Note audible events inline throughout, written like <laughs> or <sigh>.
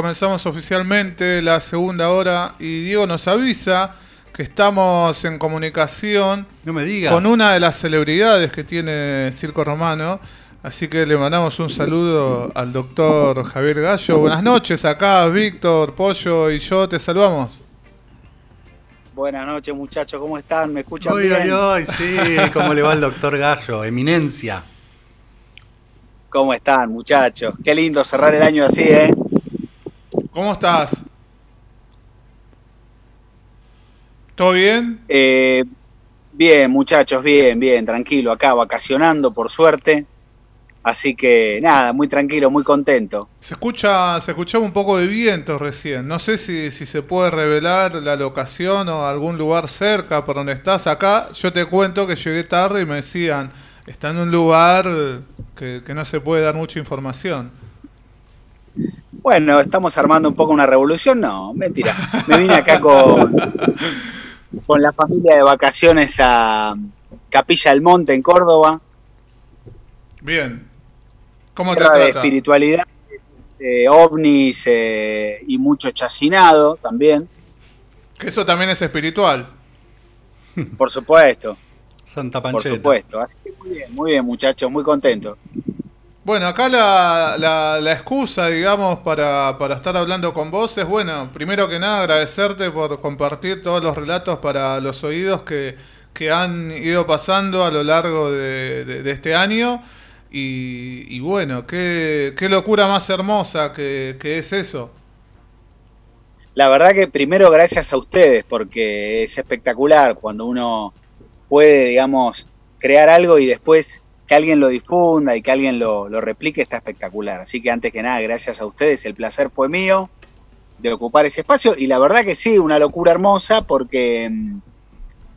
Comenzamos oficialmente la segunda hora y Diego nos avisa que estamos en comunicación No me digas. con una de las celebridades que tiene Circo Romano. Así que le mandamos un saludo al doctor Javier Gallo. Buenas noches, acá Víctor, Pollo y yo te saludamos. Buenas noches, muchachos, ¿cómo están? ¿Me escuchan Ay, bien? ay, ay, sí. ¿Cómo le va al doctor Gallo? Eminencia. ¿Cómo están, muchachos? Qué lindo cerrar el año así, ¿eh? ¿Cómo estás? ¿Todo bien? Eh, Bien, muchachos, bien, bien, tranquilo, acá vacacionando, por suerte. Así que nada, muy tranquilo, muy contento. Se escucha, se escuchaba un poco de viento recién. No sé si, si se puede revelar la locación o algún lugar cerca por donde estás. Acá yo te cuento que llegué tarde y me decían, está en un lugar que, que no se puede dar mucha información. Bueno, estamos armando un poco una revolución, no, mentira. Me vine acá con, con la familia de vacaciones a Capilla del Monte, en Córdoba. Bien. ¿Cómo te Tierra de trata? espiritualidad, eh, ovnis eh, y mucho chacinado también, Que eso también es espiritual. por supuesto. Santa Por Pancheta. supuesto. Así que muy bien, muy bien, muchachos, muy contento. Bueno, acá la, la, excusa, digamos, para, para estar hablando con vos es, bueno, primero que nada agradecerte por compartir todos los relatos para los oídos que, han ido pasando a lo largo de, este año. Y, bueno, qué, locura más hermosa que es eso. La verdad que primero gracias a ustedes, porque es espectacular cuando uno puede, digamos, crear algo y después que alguien lo difunda y que alguien lo, lo replique, está espectacular. Así que antes que nada, gracias a ustedes, el placer fue mío de ocupar ese espacio y la verdad que sí, una locura hermosa porque mm,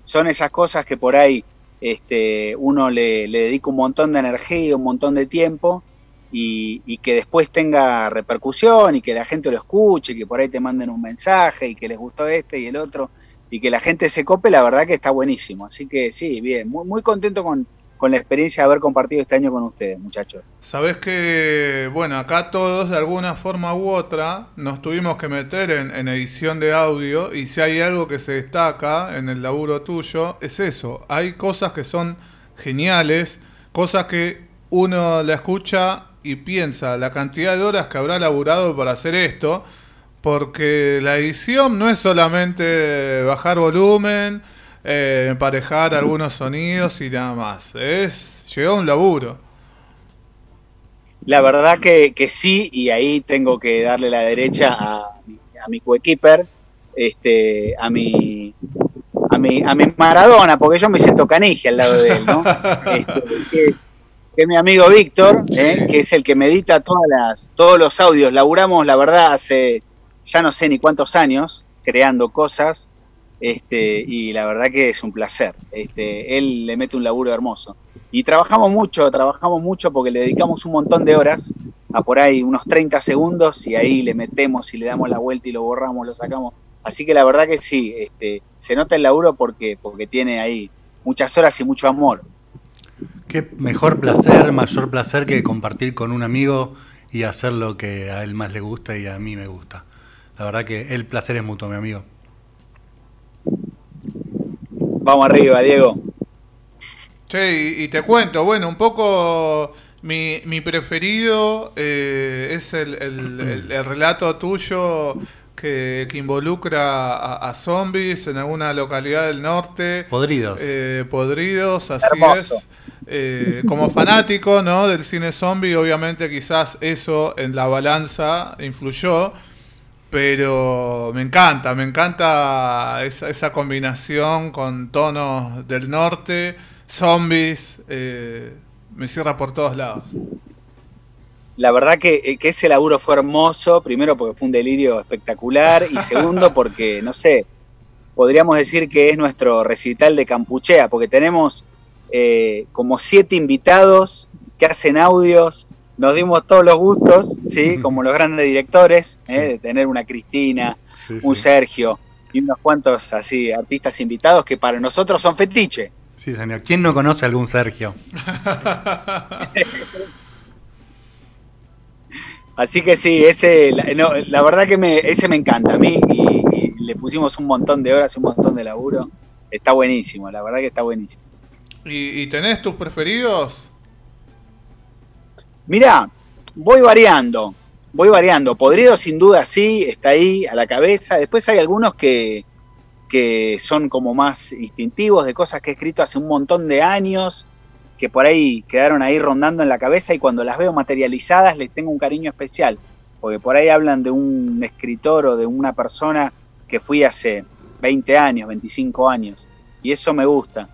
son esas cosas que por ahí este, uno le, dedica un montón de energía, un montón de tiempo y, y que después tenga repercusión y que la gente lo escuche, que por ahí te manden un mensaje y que les gustó este y el otro y que la gente se cope, la verdad que está buenísimo. Así que sí, bien, muy, muy contento con, con la experiencia de haber compartido este año con ustedes, muchachos. Sabés que, bueno, acá todos de alguna forma u otra nos tuvimos que meter en, en edición de audio y si hay algo que se destaca en el laburo tuyo, es eso. Hay cosas que son geniales, cosas que uno la escucha y piensa la cantidad de horas que habrá laburado para hacer esto, porque la edición no es solamente bajar volumen, eh, emparejar algunos sonidos y nada más. Es, llegó un laburo. La verdad que, que sí, y ahí tengo que darle la derecha a, mi- a mi coequiper, este, a mi a mi, a mi Maradona, porque yo me siento canije al lado de él, ¿no? <laughs> Este, que, es- que es mi amigo Víctor, ¿eh? que es el que me edita todas las, todos los audios. Laburamos, la verdad, hace ya no sé ni cuántos años creando cosas, este, y la verdad que es un placer. Este, él le mete un laburo hermoso. Y trabajamos mucho, trabajamos mucho porque le dedicamos un montón de horas, a por ahí unos 30 segundos, y ahí le metemos y le damos la vuelta y lo borramos, lo sacamos. Así que la verdad que sí, este, se nota el laburo porque, porque tiene ahí muchas horas y mucho amor. Qué mejor placer, mayor placer que compartir con un amigo y hacer lo que a él más le gusta y a mí me gusta. La verdad que el placer es mutuo, mi amigo. Vamos arriba, Diego. Che, y, y te cuento, bueno, un poco mi, mi preferido eh, es el, el- el- el relato tuyo que, que involucra a, a zombies en alguna localidad del norte. Podridos. Eh, podridos, así Hermoso. es. Eh, como fanático ¿no? del cine zombie, obviamente quizás eso en la balanza influyó, pero me encanta, me encanta esa, esa combinación con tonos del norte, zombies, eh, me cierra por todos lados. La verdad que, eh, que ese laburo fue hermoso, primero porque fue un delirio espectacular y segundo <laughs> porque, no sé, podríamos decir que es nuestro recital de Campuchea, porque tenemos eh, como siete invitados que hacen audios, nos dimos todos los gustos, ¿sí? como los grandes directores, Sí. ¿eh? de tener una Cristina, Sí, un sí. Sergio y unos cuantos así artistas invitados que para nosotros son fetiche. Sí, señor. ¿Quién no conoce a algún Sergio? <laughs> Así que sí, ese, la, verdad que me, ese me encanta a mí y, le pusimos un montón de horas, un montón de laburo. Está buenísimo, la verdad que está buenísimo. ¿Y, tenés tus preferidos? Mirá, voy variando, voy variando. Podrido sin duda sí, está ahí a la cabeza. Después hay algunos que, que son como más instintivos de cosas que he escrito hace un montón de años que por ahí quedaron ahí rondando en la cabeza y cuando las veo materializadas les tengo un cariño especial, porque por ahí hablan de un escritor o de una persona que fui hace 20 años, 25 años, y eso me gusta.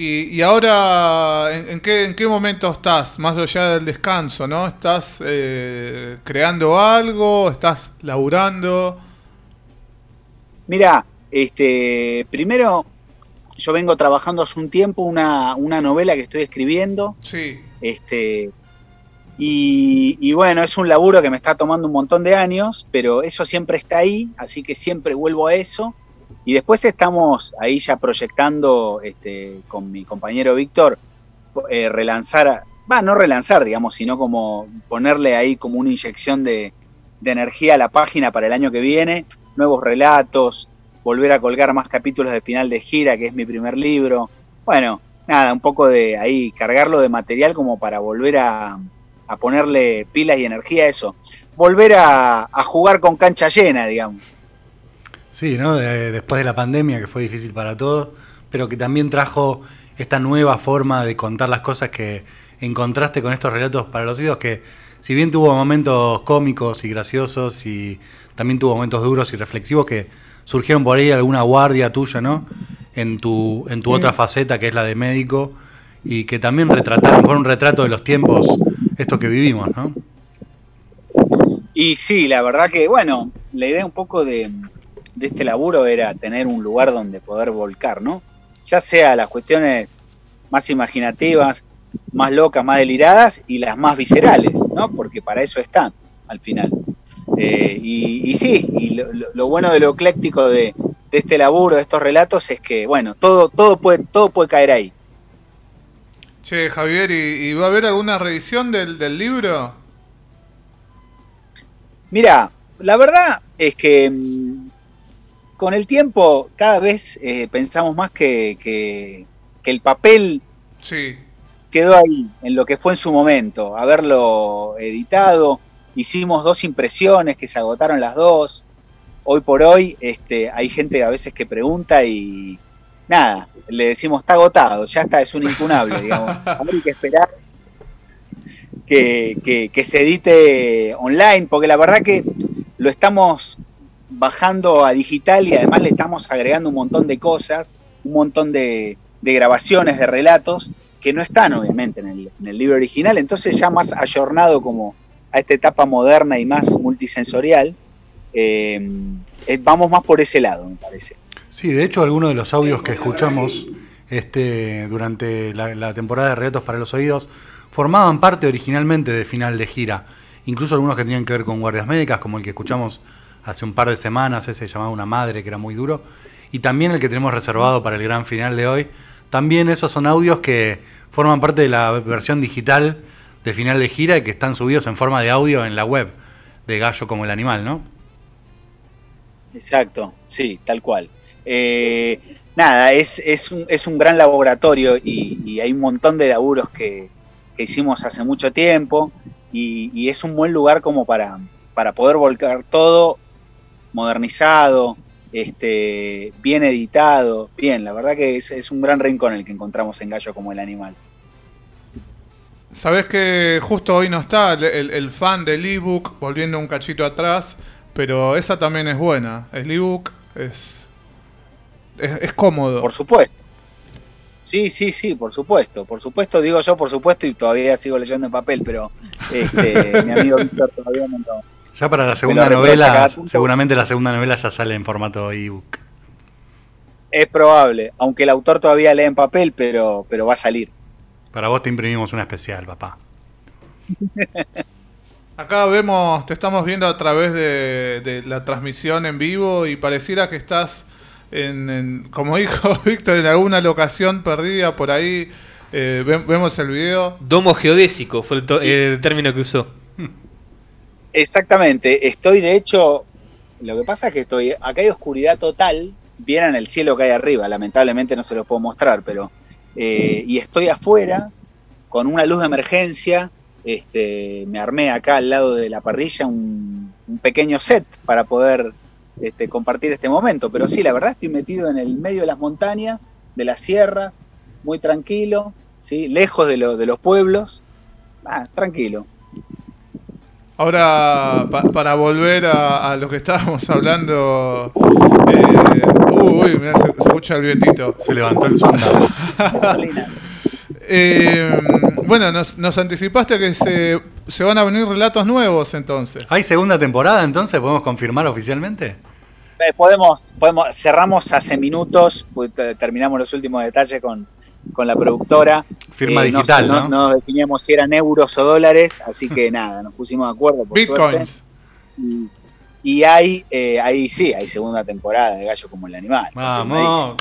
Y, ahora, ¿en, qué, ¿en qué momento estás? Más allá del descanso, ¿no? ¿Estás eh, creando algo? ¿Estás laburando? Mira, este, primero yo vengo trabajando hace un tiempo una, novela que estoy escribiendo. Sí. Este, y, bueno, es un laburo que me está tomando un montón de años, pero eso siempre está ahí, así que siempre vuelvo a eso. Y después estamos ahí ya proyectando este, con mi compañero Víctor eh, relanzar, va, no relanzar, digamos, sino como ponerle ahí como una inyección de, de energía a la página para el año que viene, nuevos relatos, volver a colgar más capítulos de final de gira, que es mi primer libro. Bueno, nada, un poco de ahí, cargarlo de material como para volver a, ponerle pilas y energía a eso. Volver a, jugar con cancha llena, digamos. Sí, ¿no? después de la pandemia, que fue difícil para todos, pero que también trajo esta nueva forma de contar las cosas que encontraste con estos relatos para los hijos, que si bien tuvo momentos cómicos y graciosos y también tuvo momentos duros y reflexivos que surgieron por ahí alguna guardia tuya, ¿no? En tu, en tu otra faceta, que es la de médico, y que también retrataron, fue un retrato de los tiempos, esto que vivimos, ¿no? Y sí, la verdad que, bueno, la idea un poco de, de este laburo era tener un lugar donde poder volcar, ¿no? Ya sea las cuestiones más imaginativas, más locas, más deliradas y las más viscerales, ¿no? Porque para eso están, al final. Eh, y, sí, y lo, bueno de lo ecléctico de, este laburo, de estos relatos, es que, bueno, todo, todo, puede, todo puede caer ahí. Che, Javier, ¿y, va a haber alguna revisión del, libro? Mira, la verdad es que mm, con el tiempo cada vez eh, pensamos más que, que, el papel sí. quedó ahí, en lo que fue en su momento, haberlo editado hicimos dos impresiones que se agotaron las dos. Hoy por hoy este, hay gente a veces que pregunta y nada, le decimos está agotado, ya está, es un incunable, <laughs> digamos. Hay que esperar que, que, se edite online, porque la verdad que lo estamos bajando a digital y además le estamos agregando un montón de cosas, un montón de, grabaciones, de relatos, que no están obviamente en el, libro original, entonces ya más ayornado como, a esta etapa moderna y más multisensorial, eh, eh, vamos más por ese lado, me parece. Sí, de hecho, algunos de los audios que escuchamos este, durante la, temporada de Retos para los Oídos formaban parte originalmente de final de gira. Incluso algunos que tenían que ver con guardias médicas, como el que escuchamos hace un par de semanas, ese llamado Una Madre, que era muy duro. Y también el que tenemos reservado para el gran final de hoy. También esos son audios que forman parte de la versión digital de final de gira y que están subidos en forma de audio en la web de Gallo como el animal, ¿no? Exacto, sí, tal cual. Eh, nada, es, es, un, es, un, gran laboratorio y, hay un montón de laburos que, hicimos hace mucho tiempo y, es un buen lugar como para, para poder volcar todo modernizado, este, bien editado, bien, la verdad que es, es un gran rincón el que encontramos en Gallo como el animal. Sabes que justo hoy no está el, fan del ebook, volviendo un cachito atrás, pero esa también es buena. El ebook es, es, cómodo. Por supuesto. Sí, sí, sí, por supuesto. Por supuesto, digo yo por supuesto y todavía sigo leyendo en papel, pero este, mi amigo <laughs> Víctor todavía no. Ya para la segunda novela, seguramente la segunda novela ya sale en formato ebook. Es probable, aunque el autor todavía lee en papel, pero, pero va a salir. Para vos te imprimimos una especial, papá. <laughs> Acá vemos, te estamos viendo a través de, la transmisión en vivo y pareciera que estás, en, como <laughs> dijo Víctor, en alguna locación perdida por ahí. Eh, vemos el video. Domo geodésico fue el, término que usó. <laughs> Exactamente, estoy de hecho, lo que pasa es que estoy, acá hay oscuridad total, vieran el cielo que hay arriba, lamentablemente no se lo puedo mostrar, pero, eh, y estoy afuera con una luz de emergencia, este, me armé acá al lado de la parrilla un, un pequeño set para poder este, compartir este momento, pero sí, la verdad estoy metido en el medio de las montañas, de las sierras, muy tranquilo, ¿sí? lejos de, lo, de los pueblos, ah, tranquilo. Ahora, pa- para volver a, a lo que estábamos hablando, eh, uy, mirá, se, se escucha el vientito. Se levantó el sonda. <laughs> Eh, bueno, nos, nos anticipaste que se, se van a venir relatos nuevos entonces. ¿Hay segunda temporada entonces? ¿Podemos confirmar oficialmente? Eh, podemos, podemos, cerramos hace minutos, pues, te- terminamos los últimos detalles con, con la productora. Firma Eh, no digital, ¿no? No, definíamos si eran euros o dólares, así que <laughs> nada, nos pusimos de acuerdo. Por Bitcoins. Y, y hay, eh, ahí sí, hay segunda temporada de Gallo como el animal. Vamos.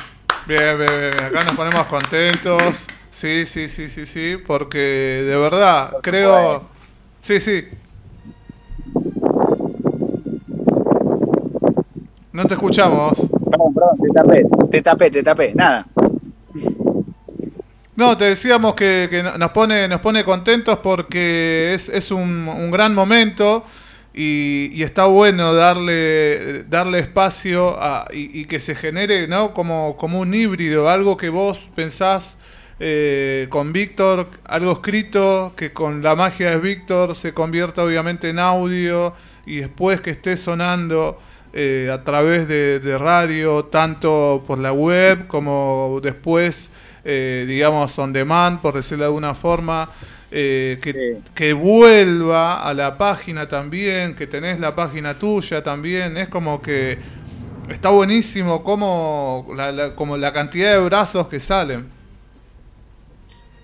Bien, bien, bien. Acá nos ponemos contentos. Sí, sí, sí, sí, sí. Porque de verdad, creo. Sí, sí. No te escuchamos. Perdón, perdón, te tapé, te tapé, te tapé, nada. No, te decíamos que, que no- nos pone nos pone contentos porque es, un, un gran momento y, está bueno darle darle espacio a- y, que se genere ¿no? como, un híbrido, algo que vos pensás eh, con Víctor, algo escrito que con la magia de Víctor se convierta obviamente en audio y después que esté sonando eh, a través de radio, tanto por la web como después, eh, digamos, on demand, por decirlo de alguna forma, eh, que, Sí. que vuelva a la página también, que tenés la página tuya también, es como que está buenísimo como la, la- como la cantidad de brazos que salen.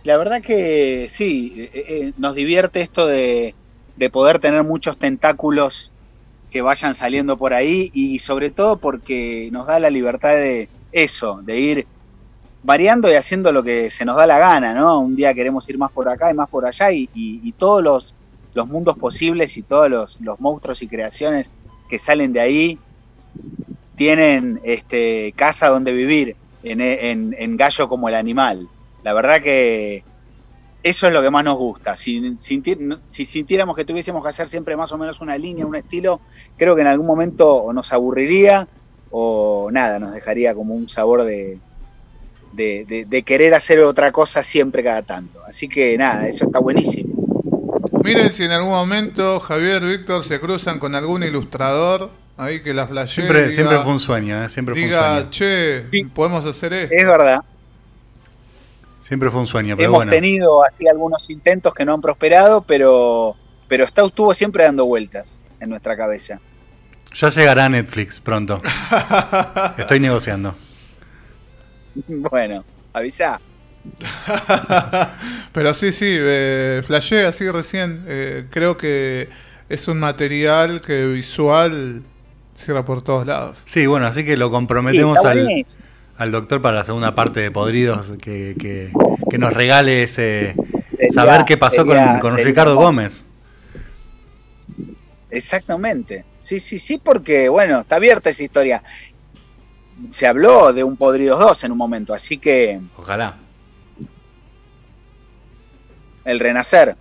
La verdad que sí, eh, eh, nos divierte esto de, de poder tener muchos tentáculos que vayan saliendo por ahí y sobre todo porque nos da la libertad de eso, de ir variando y haciendo lo que se nos da la gana, ¿no? Un día queremos ir más por acá y más por allá y, todos los, mundos posibles y todos los, los monstruos y creaciones que salen de ahí tienen este, casa donde vivir en, Gallo como el animal. La verdad que eso es lo que más nos gusta. Si, si sintiéramos que tuviésemos que hacer siempre más o menos una línea, un estilo, creo que en algún momento o nos aburriría o nada, nos dejaría como un sabor de, de, de- de querer hacer otra cosa siempre cada tanto. Así que nada, eso está buenísimo. Miren si en algún momento Javier, Víctor se cruzan con algún ilustrador ahí que las flashee y Siempre, diga- siempre fue un sueño, ¿eh? Siempre fue un diga, sueño. che, Sí. podemos hacer esto. Es verdad. Siempre fue un sueño, pero Hemos bueno. tenido así algunos intentos que no han prosperado, pero, pero está, estuvo siempre dando vueltas en nuestra cabeza. Ya llegará Netflix pronto. <laughs> Estoy negociando. <laughs> Bueno, avisa. <laughs> Pero sí, sí, eh, flashé así recién. eh, creo que es un material que visual cierra por todos lados. Sí, bueno, así que lo comprometemos al, doctor para la segunda parte de Podridos, que, que- que nos regale ese Sería- saber qué pasó con- sería- con, sería Ricardo. Gómez. Exactamente. Sí, sí, sí, porque bueno, está abierta esa historia. Se habló de un Podridos 2 en un momento, así que Ojalá. el renacer.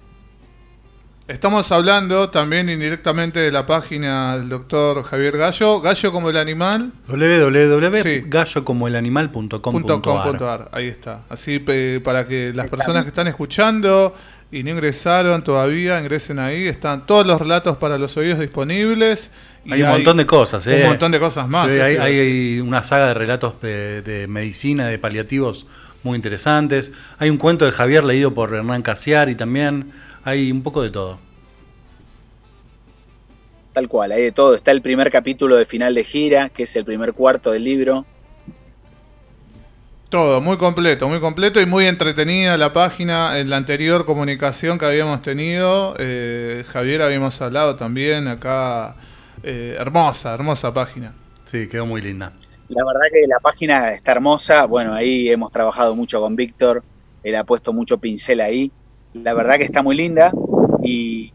Estamos hablando también indirectamente de la página del doctor Javier Gallo, Gallo como el animal. Www.gallocomoelanimal.com.ar .com.ar, ahí está. Así pe- para que las personas que están escuchando y no ingresaron todavía, ingresen ahí. Están todos los relatos para los oídos disponibles. y Hay un montón de cosas, ¿eh? Un montón de cosas más. Sí, hay, una saga de relatos de, de medicina, de paliativos muy interesantes. Hay un cuento de Javier leído por Hernán Casiari también. Hay un poco de todo. Tal cual, hay de todo. Está el primer capítulo de final de gira, que es el primer cuarto del libro. Todo, muy completo, muy completo y muy entretenida la página. En la anterior comunicación que habíamos tenido, eh, Javier habíamos hablado también acá. eh, hermosa, hermosa página. Sí, quedó muy linda. La verdad que la página está hermosa. Bueno, ahí hemos trabajado mucho con Víctor. Él ha puesto mucho pincel ahí. La verdad que está muy linda. Y,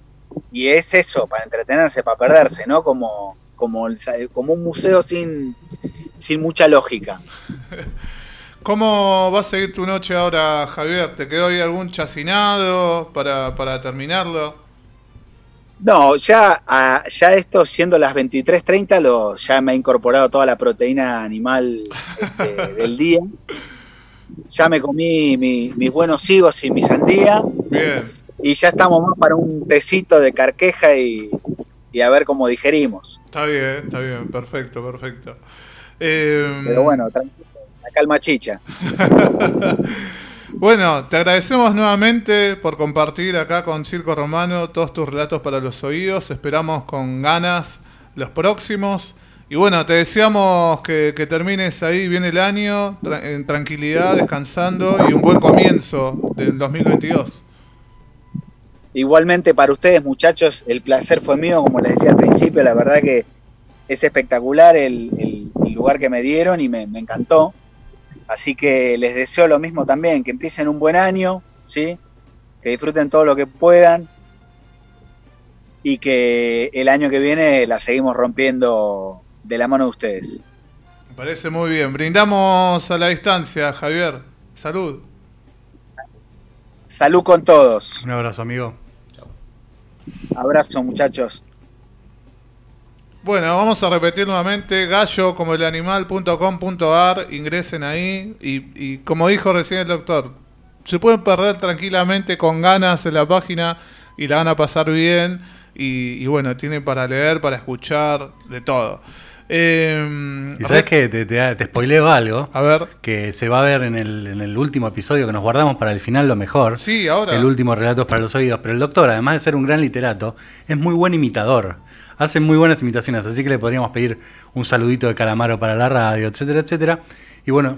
y es eso, para entretenerse, para perderse, ¿no? Como, como, como un museo sin, sin mucha lógica. <laughs> ¿Cómo va a seguir tu noche ahora, Javier? ¿Te quedó ahí algún chacinado para, para terminarlo? No, ya, ya esto siendo las 23.30, ya me ha incorporado toda la proteína animal este, <laughs> del día. Ya me comí mis buenos higos y mi sandía. Bien. Y ya estamos más para un tecito de carqueja y, a ver cómo digerimos. Está bien, está bien, perfecto, perfecto. Em, Pero bueno, tranquilo, la calma chicha. <laughs> Bueno, te agradecemos nuevamente por compartir acá con Circo Romano todos tus relatos para los oídos. Esperamos con ganas los próximos. Y bueno, te deseamos que, termines ahí bien el año, en tranquilidad, descansando y un buen comienzo del 2022. Igualmente para ustedes, muchachos, el placer fue mío, como les decía al principio, la verdad que es espectacular el, lugar que me dieron y me encantó. Así que les deseo lo mismo también, que empiecen un buen año, ¿sí? que disfruten todo lo que puedan y que el año que viene la seguimos rompiendo de la mano de ustedes. Me parece muy bien. Brindamos a la distancia, Javier. Salud. Salud con todos. Un abrazo, amigo. Chao. Abrazo, muchachos. Bueno, vamos a repetir nuevamente, gallo como el animal.com.ar, ingresen ahí y, como dijo recién el doctor, se pueden perder tranquilamente con ganas en la página y la van a pasar bien y, bueno, tienen para leer, para escuchar, de todo. Eh, y sabes que te, te, spoileo algo. A ver. Que se va a ver en el, en el, último episodio que nos guardamos para el final lo mejor. Sí, ahora. El último relato para los oídos. Pero el doctor, además de ser un gran literato, es muy buen imitador hacen muy buenas imitaciones, así que le podríamos pedir un saludito de calamaro para la radio, etcétera, etcétera. Y bueno.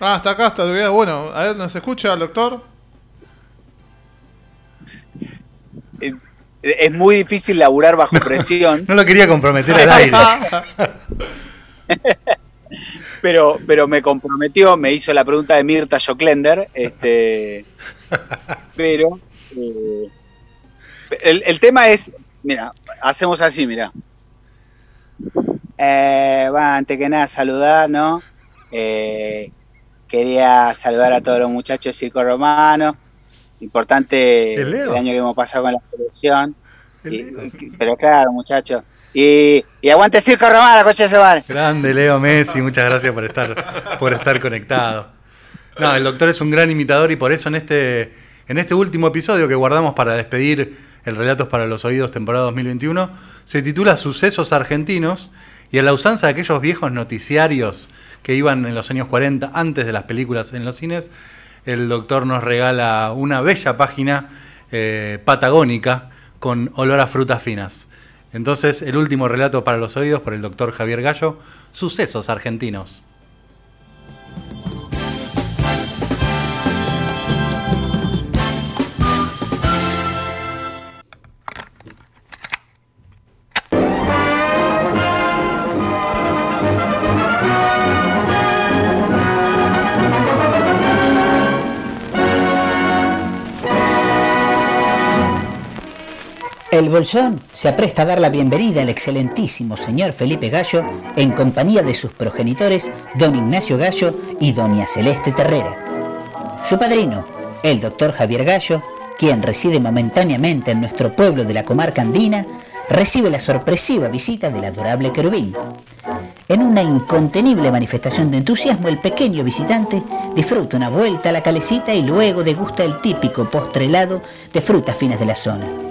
Ah, hasta acá, está. Bueno, a ver, ¿nos escucha, doctor? Eh, es muy difícil laburar bajo <laughs> presión. no lo quería comprometer al aire. <laughs> pero, pero me comprometió, me hizo la pregunta de Mirta Joclender, este, <laughs> pero eh, el, el, tema es, Mira, hacemos así, mira. Eh, bueno, antes que nada, saludar, ¿no? Eh, quería saludar a todos los muchachos de Circo Romano. Importante el, año que hemos pasado con la selección. pero claro, muchachos. Y, aguante Circo Romano, coche se van. Grande Leo Messi, muchas gracias por estar, por estar conectado. No, el doctor es un gran imitador y por eso en este, en este último episodio que guardamos para despedir el Relatos para los Oídos, temporada 2021, se titula Sucesos Argentinos y a la usanza de aquellos viejos noticiarios que iban en los años 40 antes de las películas en los cines, el doctor nos regala una bella página eh, patagónica con olor a frutas finas. Entonces, el último relato para los oídos por el doctor Javier Gallo, Sucesos Argentinos. El Bolsón se apresta a dar la bienvenida al excelentísimo señor Felipe Gallo en compañía de sus progenitores, don Ignacio Gallo y doña Celeste Terrera. Su padrino, el doctor Javier Gallo, quien reside momentáneamente en nuestro pueblo de la comarca andina, recibe la sorpresiva visita del adorable querubín. En una incontenible manifestación de entusiasmo, el pequeño visitante disfruta una vuelta a la calecita y luego degusta el típico postre helado de frutas finas de la zona.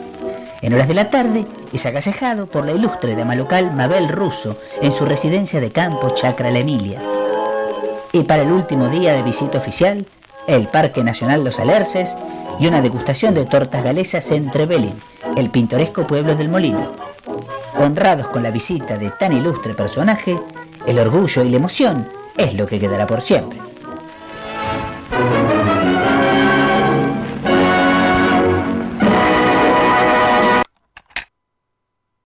En horas de la tarde es agasejado por la ilustre dama local Mabel Russo en su residencia de campo Chacra La Emilia. Y para el último día de visita oficial, el Parque Nacional Los Alerces y una degustación de tortas galesas en Trevelin, el pintoresco pueblo del Molino. Honrados con la visita de tan ilustre personaje, el orgullo y la emoción es lo que quedará por siempre.